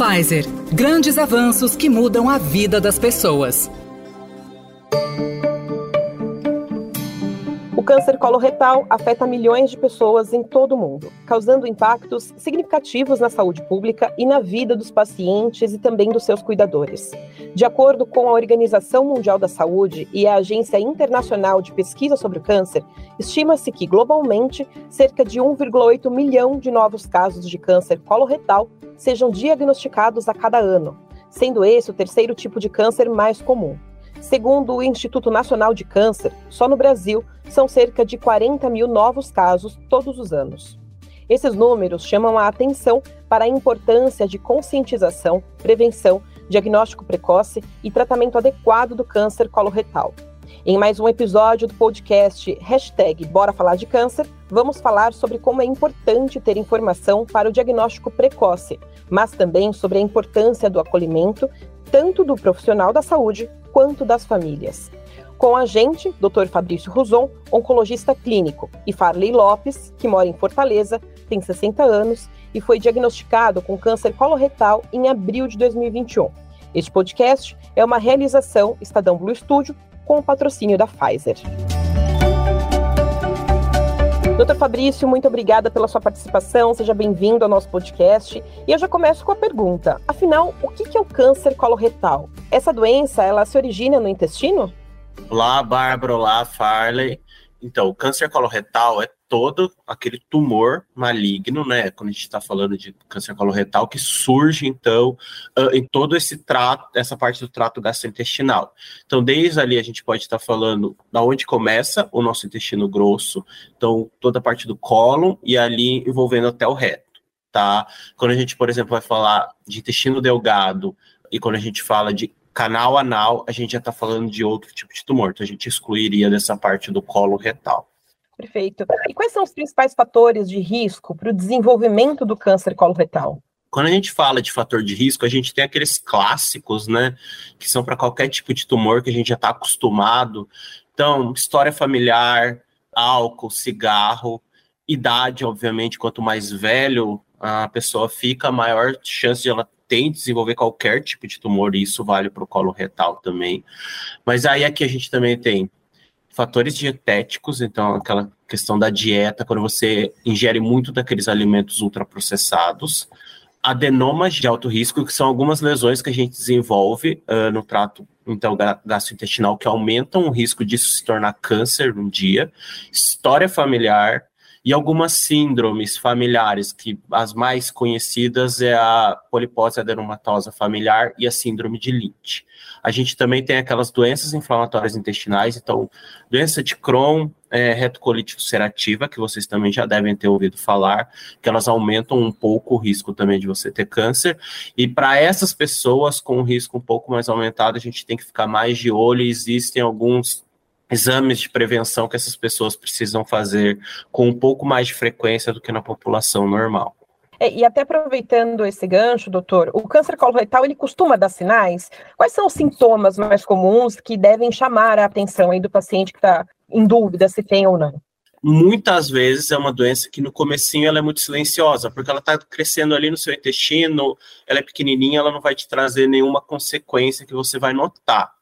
Pfizer. Grandes avanços que mudam a vida das pessoas. Câncer coloretal afeta milhões de pessoas em todo o mundo, causando impactos significativos na saúde pública e na vida dos pacientes e também dos seus cuidadores. De acordo com a Organização Mundial da Saúde e a Agência Internacional de Pesquisa sobre o Câncer, estima-se que, globalmente, cerca de 1,8 milhão de novos casos de câncer coloretal sejam diagnosticados a cada ano, sendo esse o terceiro tipo de câncer mais comum. Segundo o Instituto Nacional de Câncer, só no Brasil são cerca de 40 mil novos casos todos os anos. Esses números chamam a atenção para a importância de conscientização, prevenção, diagnóstico precoce e tratamento adequado do câncer coloretal. Em mais um episódio do podcast Hashtag Bora Falar de Câncer, vamos falar sobre como é importante ter informação para o diagnóstico precoce, mas também sobre a importância do acolhimento, tanto do profissional da saúde quanto das famílias. Com a gente, Dr. Fabrício Ruzon, oncologista clínico, e Farley Lopes, que mora em Fortaleza, tem 60 anos e foi diagnosticado com câncer coloretal em abril de 2021. Este podcast é uma realização Estadão Blue Studio com o patrocínio da Pfizer. Doutor Fabrício, muito obrigada pela sua participação, seja bem-vindo ao nosso podcast. E eu já começo com a pergunta: afinal, o que é o câncer coloretal? Essa doença, ela se origina no intestino? Olá, Bárbara, olá, Farley. Então, o câncer coloretal é todo aquele tumor maligno, né? Quando a gente está falando de câncer coloretal, que surge, então, uh, em todo esse trato, essa parte do trato gastrointestinal. Então, desde ali a gente pode estar tá falando da onde começa o nosso intestino grosso, então, toda a parte do cólon e ali envolvendo até o reto, tá? Quando a gente, por exemplo, vai falar de intestino delgado e quando a gente fala de canal anal, a gente já está falando de outro tipo de tumor, então a gente excluiria dessa parte do colo retal. Perfeito. E quais são os principais fatores de risco para o desenvolvimento do câncer coloretal? Quando a gente fala de fator de risco, a gente tem aqueles clássicos, né, que são para qualquer tipo de tumor que a gente já está acostumado. Então, história familiar, álcool, cigarro, idade, obviamente, quanto mais velho a pessoa fica, maior chance de ela tem desenvolver qualquer tipo de tumor, e isso vale para o colo retal também. Mas aí aqui a gente também tem fatores dietéticos, então aquela questão da dieta, quando você ingere muito daqueles alimentos ultraprocessados, adenomas de alto risco, que são algumas lesões que a gente desenvolve uh, no trato então gastrointestinal que aumentam o risco disso se tornar câncer um dia, história familiar, e algumas síndromes familiares, que as mais conhecidas é a polipose adenomatosa familiar e a síndrome de Lynch. A gente também tem aquelas doenças inflamatórias intestinais, então, doença de Crohn, é, retocolite ulcerativa, que vocês também já devem ter ouvido falar, que elas aumentam um pouco o risco também de você ter câncer. E para essas pessoas com um risco um pouco mais aumentado, a gente tem que ficar mais de olho. Existem alguns exames de prevenção que essas pessoas precisam fazer com um pouco mais de frequência do que na população normal. É, e até aproveitando esse gancho, doutor, o câncer coloretal ele costuma dar sinais? Quais são os sintomas mais comuns que devem chamar a atenção aí do paciente que está em dúvida se tem ou não? Muitas vezes é uma doença que no comecinho ela é muito silenciosa, porque ela está crescendo ali no seu intestino, ela é pequenininha, ela não vai te trazer nenhuma consequência que você vai notar.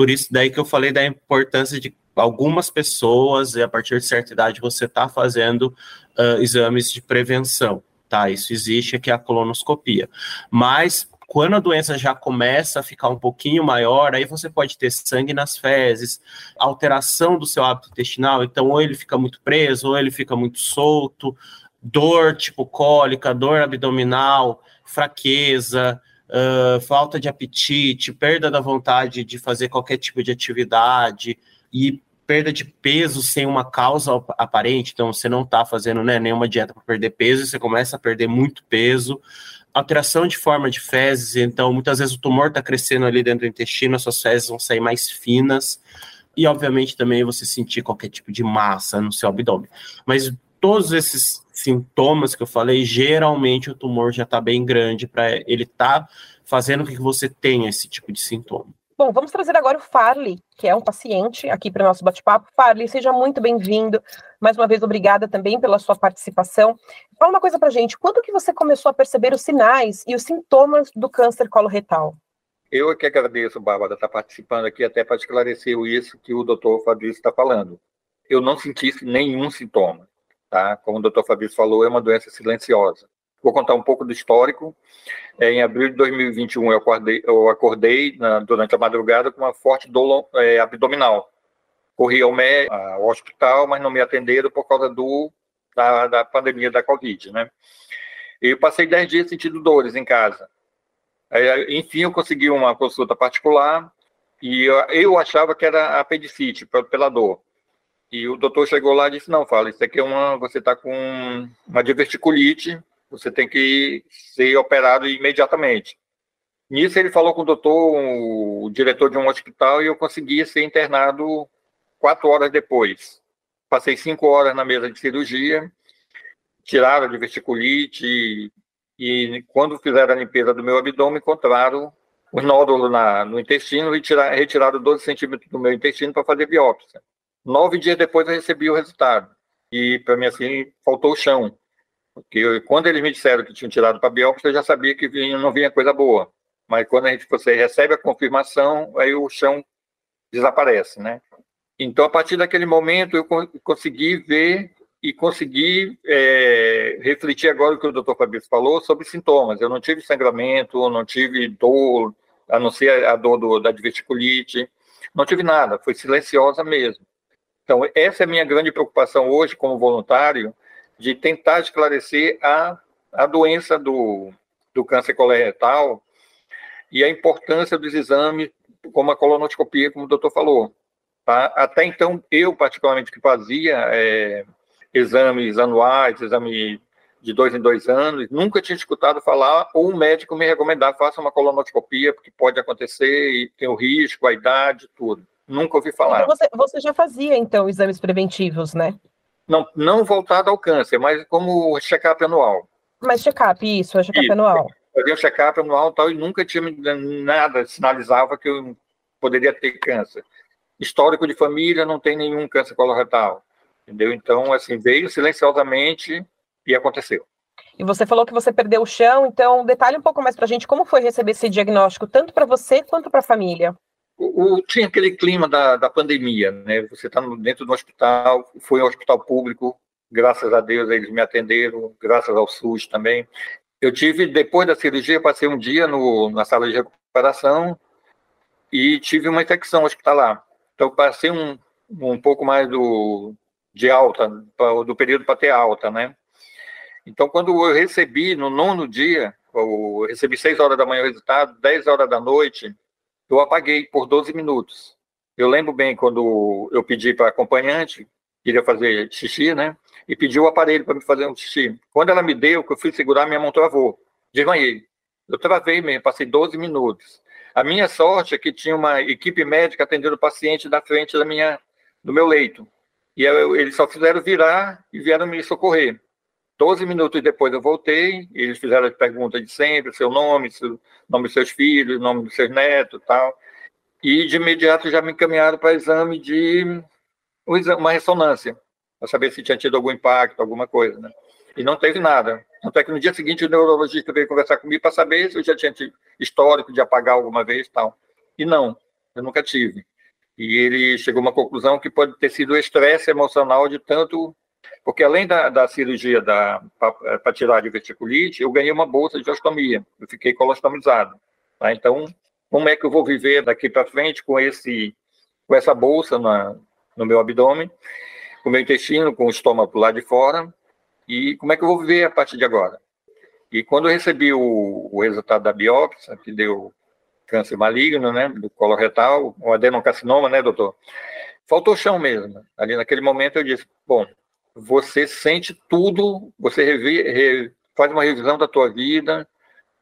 Por isso daí que eu falei da importância de algumas pessoas, e a partir de certa idade, você está fazendo uh, exames de prevenção, tá? Isso existe aqui a colonoscopia. Mas quando a doença já começa a ficar um pouquinho maior, aí você pode ter sangue nas fezes, alteração do seu hábito intestinal, então ou ele fica muito preso, ou ele fica muito solto, dor tipo cólica, dor abdominal, fraqueza, uh, falta de apetite, perda da vontade de fazer qualquer tipo de atividade e perda de peso sem uma causa aparente, então você não está fazendo né, nenhuma dieta para perder peso, você começa a perder muito peso, alteração de forma de fezes, então muitas vezes o tumor está crescendo ali dentro do intestino, as suas fezes vão sair mais finas, e obviamente também você sentir qualquer tipo de massa no seu abdômen. Mas todos esses sintomas que eu falei, geralmente o tumor já está bem grande para ele estar tá fazendo com que você tenha esse tipo de sintoma. Bom, vamos trazer agora o Farley, que é um paciente aqui para o nosso bate-papo. Farley, seja muito bem-vindo. Mais uma vez, obrigada também pela sua participação. Fala uma coisa para gente, quando que você começou a perceber os sinais e os sintomas do câncer coloretal? Eu é que agradeço, Bárbara, estar participando aqui até para esclarecer isso que o doutor Fabrício está falando. Eu não senti nenhum sintoma, tá? Como o doutor Fabrício falou, é uma doença silenciosa. Vou contar um pouco do histórico. É, em abril de 2021, eu acordei, eu acordei na, durante a madrugada com uma forte dor é, abdominal. Corri ao, médico, ao hospital, mas não me atenderam por causa do, da, da pandemia da Covid, né? Eu passei 10 dias sentindo dores em casa. Enfim, eu consegui uma consulta particular e eu, eu achava que era apendicite, pela dor. E o doutor chegou lá e disse: Não, fala, isso aqui é uma. Você está com uma diverticulite, você tem que ser operado imediatamente. Nisso ele falou com o doutor, o diretor de um hospital, e eu consegui ser internado quatro horas depois. Passei cinco horas na mesa de cirurgia, tiraram a diverticulite, e, e quando fizeram a limpeza do meu abdômen, encontraram os nódulos na, no intestino e tirar, retiraram 12 centímetros do meu intestino para fazer biópsia. Nove dias depois eu recebi o resultado. E para mim, assim, faltou o chão. Porque quando eles me disseram que tinham tirado para biópsia, eu já sabia que vinha, não vinha coisa boa. Mas quando a gente, você recebe a confirmação, aí o chão desaparece, né? Então, a partir daquele momento, eu consegui ver e consegui é, refletir agora o que o doutor Fabrício falou sobre sintomas. Eu não tive sangramento, não tive dor, a não ser a dor do, da diverticulite, não tive nada, foi silenciosa mesmo. Então, essa é a minha grande preocupação hoje como voluntário, de tentar esclarecer a, a doença do, do câncer coloretal e a importância dos exames, como a colonoscopia, como o doutor falou. Tá? Até então, eu, particularmente, que fazia é, exames anuais, exame de dois em dois anos, nunca tinha escutado falar, ou um médico me recomendar, faça uma colonoscopia, porque pode acontecer e tem o risco, a idade, tudo. Nunca ouvi falar. Então você, você já fazia, então, exames preventivos, né? Não, não voltado ao câncer, mas como check-up anual. Mas check-up, isso, é check-up anual. Fazia check-up anual tal, e nunca tinha nada, sinalizava que eu poderia ter câncer. Histórico de família, não tem nenhum câncer coloretal. Entendeu? Então, assim, veio silenciosamente e aconteceu. E você falou que você perdeu o chão, então detalhe um pouco mais para a gente como foi receber esse diagnóstico, tanto para você quanto para a família o, tinha aquele clima da, da pandemia, né? Você está dentro do hospital, foi um hospital público, graças a Deus eles me atenderam, graças ao SUS também. Eu tive, depois da cirurgia, passei um dia no, na sala de recuperação e tive uma infecção hospitalar. Então, passei um, um pouco mais do, de alta, do período para ter alta, né? Então, quando eu recebi, no nono dia, eu recebi 6 horas da manhã o resultado, 10 horas da noite, eu apaguei por 12 minutos. Eu lembro bem quando eu pedi para a acompanhante, queria fazer xixi, né? E pedi o aparelho para me fazer um xixi. Quando ela me deu, que eu fui segurar, minha mão travou. Desmanhei. Eu travei mesmo, passei 12 minutos. A minha sorte é que tinha uma equipe médica atendendo o paciente da frente da minha, do meu leito. E eu, eles só fizeram virar e vieram me socorrer. Doze minutos depois eu voltei, eles fizeram as perguntas de sempre, seu nome, seu, nome dos seus filhos, nome dos seus netos tal. E de imediato já me encaminharam para exame de uma ressonância, para saber se tinha tido algum impacto, alguma coisa, né? E não teve nada. Até que no dia seguinte o neurologista veio conversar comigo para saber se eu já tinha tido histórico de apagar alguma vez tal. E não, eu nunca tive. E ele chegou a uma conclusão que pode ter sido o estresse emocional de tanto porque além da, da cirurgia para eh, tirar a diverticulite, eu ganhei uma bolsa de ostomia. Eu fiquei colostomizado. Tá? Então, como é que eu vou viver daqui para frente com esse com essa bolsa na, no meu abdômen, com o meu intestino, com o estômago lá de fora, e como é que eu vou viver a partir de agora? E quando eu recebi o, o resultado da biópsia, que deu câncer maligno, né, do colo retal, o adenocarcinoma, né, doutor? Faltou chão mesmo. Ali naquele momento eu disse, bom, você sente tudo, você revi, re, faz uma revisão da tua vida,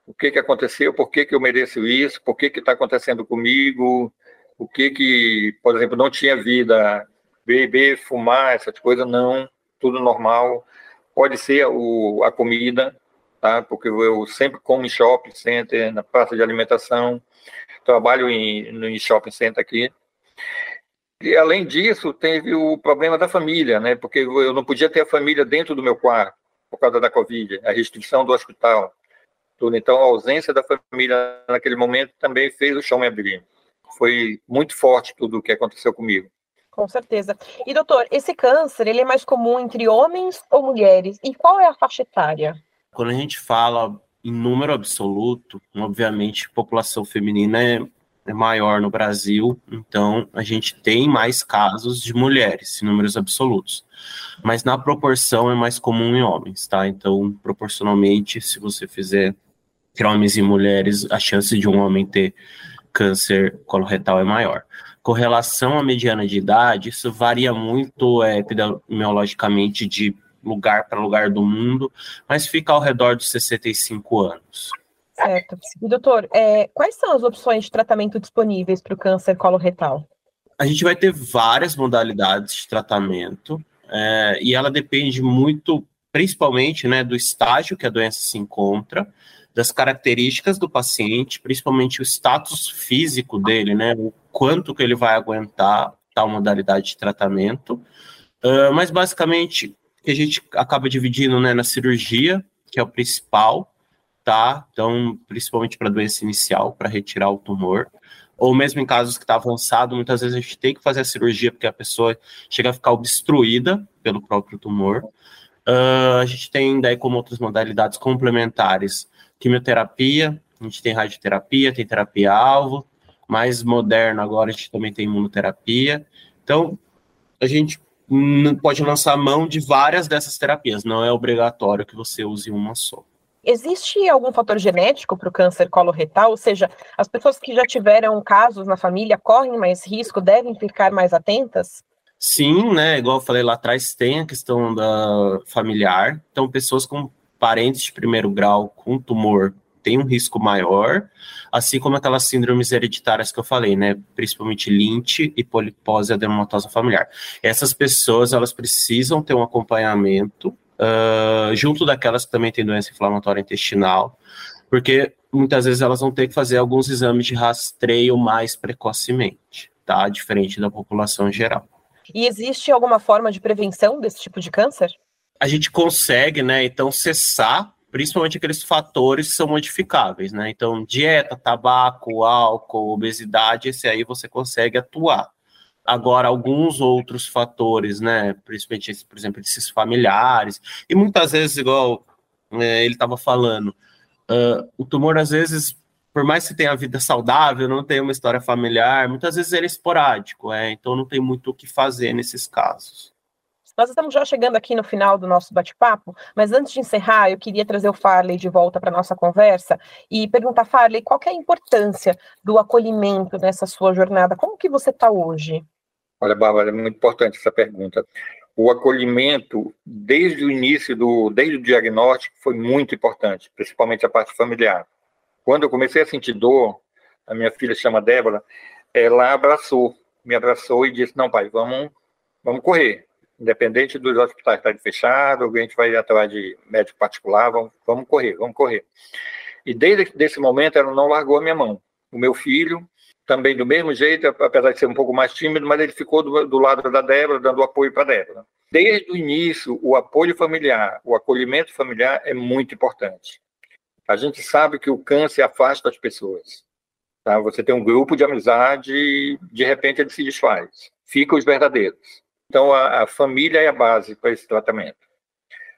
o que que aconteceu, por que que eu mereço isso, por que está acontecendo comigo, o que que, por exemplo, não tinha vida, beber, fumar, essas coisas, não, tudo normal. Pode ser o, a comida, tá? Porque eu sempre como em shopping center, na praça de alimentação, trabalho em, no shopping center aqui. E, além disso, teve o problema da família, né? Porque eu não podia ter a família dentro do meu quarto por causa da Covid, a restrição do hospital. Tudo. Então, a ausência da família naquele momento também fez o chão me abrir. Foi muito forte tudo o que aconteceu comigo. Com certeza. E, doutor, esse câncer, ele é mais comum entre homens ou mulheres? E qual é a faixa etária? Quando a gente fala em número absoluto, obviamente, a população feminina é é maior no Brasil, então a gente tem mais casos de mulheres, em números absolutos. Mas na proporção é mais comum em homens, tá? Então, proporcionalmente, se você fizer entre homens e mulheres, a chance de um homem ter câncer coloretal é maior. Com relação à mediana de idade, isso varia muito é, epidemiologicamente de lugar para lugar do mundo, mas fica ao redor dos 65 anos. Certo. E, doutor, é, quais são as opções de tratamento disponíveis para o câncer coloretal? A gente vai ter várias modalidades de tratamento, é, e ela depende muito, principalmente, né, do estágio que a doença se encontra, das características do paciente, principalmente o status físico dele, né, o quanto que ele vai aguentar tal modalidade de tratamento. Uh, mas, basicamente, que a gente acaba dividindo né, na cirurgia, que é o principal, tá? Então, principalmente para doença inicial, para retirar o tumor, ou mesmo em casos que está avançado, muitas vezes a gente tem que fazer a cirurgia porque a pessoa chega a ficar obstruída pelo próprio tumor. Uh, a gente tem daí como outras modalidades complementares, quimioterapia, a gente tem radioterapia, tem terapia-alvo, mais moderno agora a gente também tem imunoterapia. Então, a gente pode lançar mão de várias dessas terapias, não é obrigatório que você use uma só. Existe algum fator genético para o câncer coloretal? Ou seja, as pessoas que já tiveram casos na família correm mais risco, devem ficar mais atentas? Sim, né? Igual eu falei lá atrás, tem a questão da familiar. Então, pessoas com parentes de primeiro grau com tumor têm um risco maior, assim como aquelas síndromes hereditárias que eu falei, né? Principalmente Lynch e polipose adenomatosa familiar. Essas pessoas, elas precisam ter um acompanhamento uh, junto daquelas que também têm doença inflamatória intestinal, porque muitas vezes elas vão ter que fazer alguns exames de rastreio mais precocemente, tá? Diferente da população geral. E existe alguma forma de prevenção desse tipo de câncer? A gente consegue, né, então, cessar principalmente aqueles fatores que são modificáveis, né? Então, dieta, tabaco, álcool, obesidade, esse aí você consegue atuar. Agora, alguns outros fatores, né, principalmente, por exemplo, esses familiares, e muitas vezes, igual é, ele estava falando, uh, o tumor, às vezes, por mais que tenha vida saudável, não tenha uma história familiar, muitas vezes ele é esporádico, é, então não tem muito o que fazer nesses casos. Nós estamos já chegando aqui no final do nosso bate-papo, mas antes de encerrar, eu queria trazer o Farley de volta para a nossa conversa e perguntar, Farley, qual é a importância do acolhimento nessa sua jornada? Como que você está hoje? Olha, Bárbara, é muito importante essa pergunta. O acolhimento, desde o início, do, desde o diagnóstico, foi muito importante, principalmente a parte familiar. Quando eu comecei a sentir dor, a minha filha chama Débora, ela abraçou, me abraçou e disse: Não, pai, vamos, vamos correr. Independente dos hospitais estarem fechados, a gente vai atrás de médico particular, vamos, vamos correr, vamos correr. E desde esse momento ela não largou a minha mão. O meu filho, também do mesmo jeito, apesar de ser um pouco mais tímido, mas ele ficou do, do lado da Débora, dando apoio para a Débora. Desde o início, o apoio familiar, o acolhimento familiar é muito importante. A gente sabe que o câncer afasta as pessoas. Tá? Você tem um grupo de amizade, de repente ele se desfaz. Ficam os verdadeiros. Então, a, a família é a base para esse tratamento.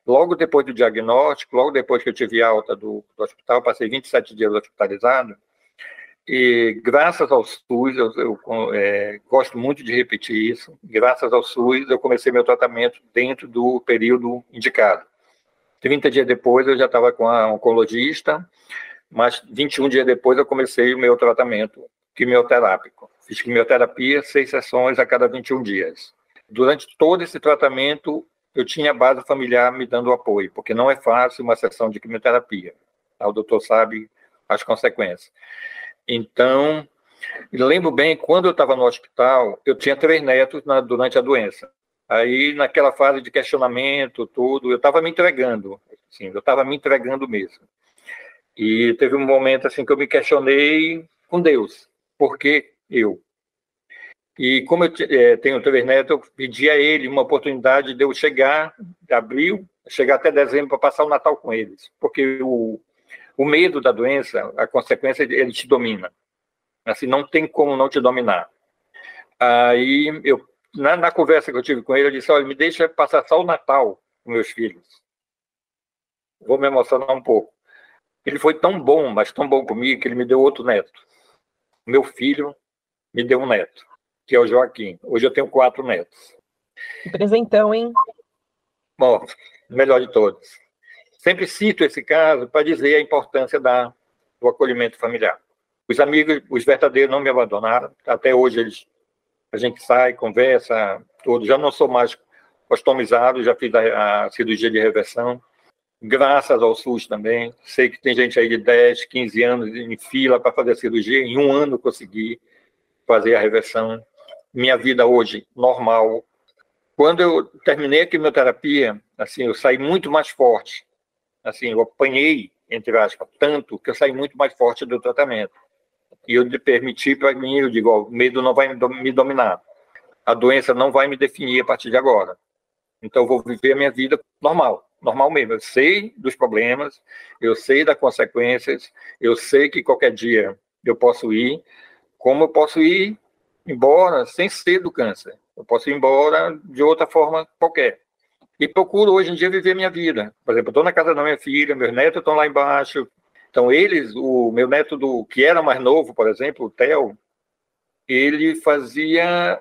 Logo depois do diagnóstico, logo depois que eu tive alta do, do hospital, passei 27 dias hospitalizado, e graças ao SUS, eu, eu é, gosto muito de repetir isso, graças ao SUS eu comecei meu tratamento dentro do período indicado. 30 dias depois eu já estava com a oncologista, mas 21 dias depois eu comecei o meu tratamento quimioterápico. Fiz quimioterapia, seis sessões a cada 21 dias. Durante todo esse tratamento, eu tinha a base familiar me dando apoio, porque não é fácil uma sessão de quimioterapia. O doutor sabe as consequências. Então, lembro bem, quando eu estava no hospital, eu tinha três netos na, durante a doença. Aí, naquela fase de questionamento, tudo, eu estava me entregando, assim, eu estava me entregando mesmo. E teve um momento assim que eu me questionei com Deus, por que eu? E como eu é, tenho três netos, eu pedi a ele uma oportunidade de eu chegar de abril, chegar até dezembro para passar o Natal com eles, porque o, o medo da doença, a consequência, ele te domina. Assim, não tem como não te dominar. Aí, eu, na, na conversa que eu tive com ele, eu disse, olha, me deixa passar só o Natal com meus filhos. Vou me emocionar um pouco. Ele foi tão bom, mas tão bom comigo, que ele me deu outro neto. Meu filho me deu um neto, que é o Joaquim. Hoje eu tenho quatro netos. Que presentão, hein? Bom, melhor de todos. Sempre cito esse caso para dizer a importância da, do acolhimento familiar. Os amigos, os verdadeiros, não me abandonaram. Até hoje eles, a gente sai, conversa, tudo. Já não sou mais customizado, já fiz a, a cirurgia de reversão graças ao SUS também. Sei que tem gente aí de 10, 15 anos em fila para fazer a cirurgia, em um ano consegui fazer a reversão. Minha vida hoje, normal. Quando eu terminei a quimioterapia, assim, eu saí muito mais forte. Assim, eu apanhei, entre aspas, tanto que eu saí muito mais forte do tratamento. E eu permiti para mim, eu digo, ó, o medo não vai me dominar. A doença não vai me definir a partir de agora. Então, eu vou viver a minha vida normal normal mesmo. Eu sei dos problemas, eu sei das consequências, eu sei que qualquer dia eu posso ir, como eu posso ir embora sem ser do câncer. Eu posso ir embora de outra forma qualquer. E procuro hoje em dia viver minha vida. Por exemplo, estou na casa da minha filha, meus netos estão lá embaixo. Então, eles, o meu neto do que era mais novo, por exemplo, o Theo, ele fazia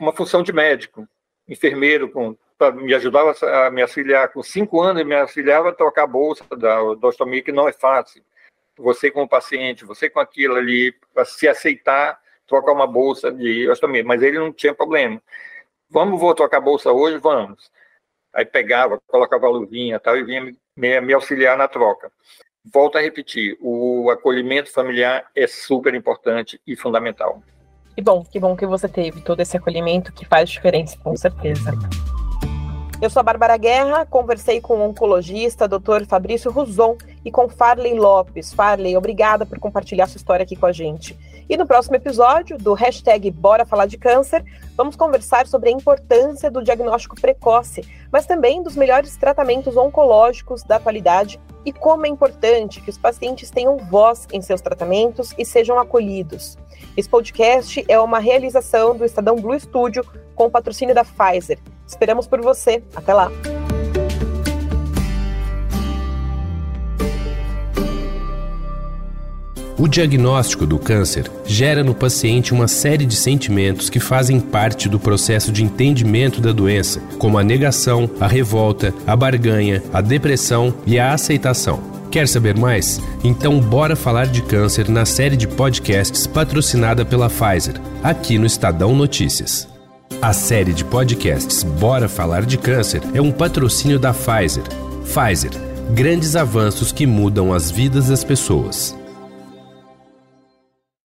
uma função de médico, enfermeiro com me ajudava a me auxiliar. Com cinco anos, me auxiliava a trocar a bolsa da ostomia, que não é fácil. Você como paciente, você com aquilo ali, para se aceitar, trocar uma bolsa de ostomia. Mas ele não tinha problema. Vamos, vou trocar a bolsa hoje? Vamos. Aí pegava, colocava a luvinha tal, e vinha me, me auxiliar na troca. Volto a repetir, o acolhimento familiar é super importante e fundamental. Que bom, que bom que você teve todo esse acolhimento que faz diferença, com certeza. Eu sou a Bárbara Guerra, conversei com o oncologista Dr. Fabrício Ruzon e com Farley Lopes. Farley, obrigada por compartilhar sua história aqui com a gente. E no próximo episódio do hashtag Bora Falar de Câncer, vamos conversar sobre a importância do diagnóstico precoce, mas também dos melhores tratamentos oncológicos da atualidade e como é importante que os pacientes tenham voz em seus tratamentos e sejam acolhidos. Esse podcast é uma realização do Estadão Blue Studio com o patrocínio da Pfizer. Esperamos por você. Até lá! O diagnóstico do câncer gera no paciente uma série de sentimentos que fazem parte do processo de entendimento da doença, como a negação, a revolta, a barganha, a depressão e a aceitação. Quer saber mais? Então bora falar de câncer na série de podcasts patrocinada pela Pfizer, aqui no Estadão Notícias. A série de podcasts Bora Falar de Câncer é um patrocínio da Pfizer. Pfizer, grandes avanços que mudam as vidas das pessoas.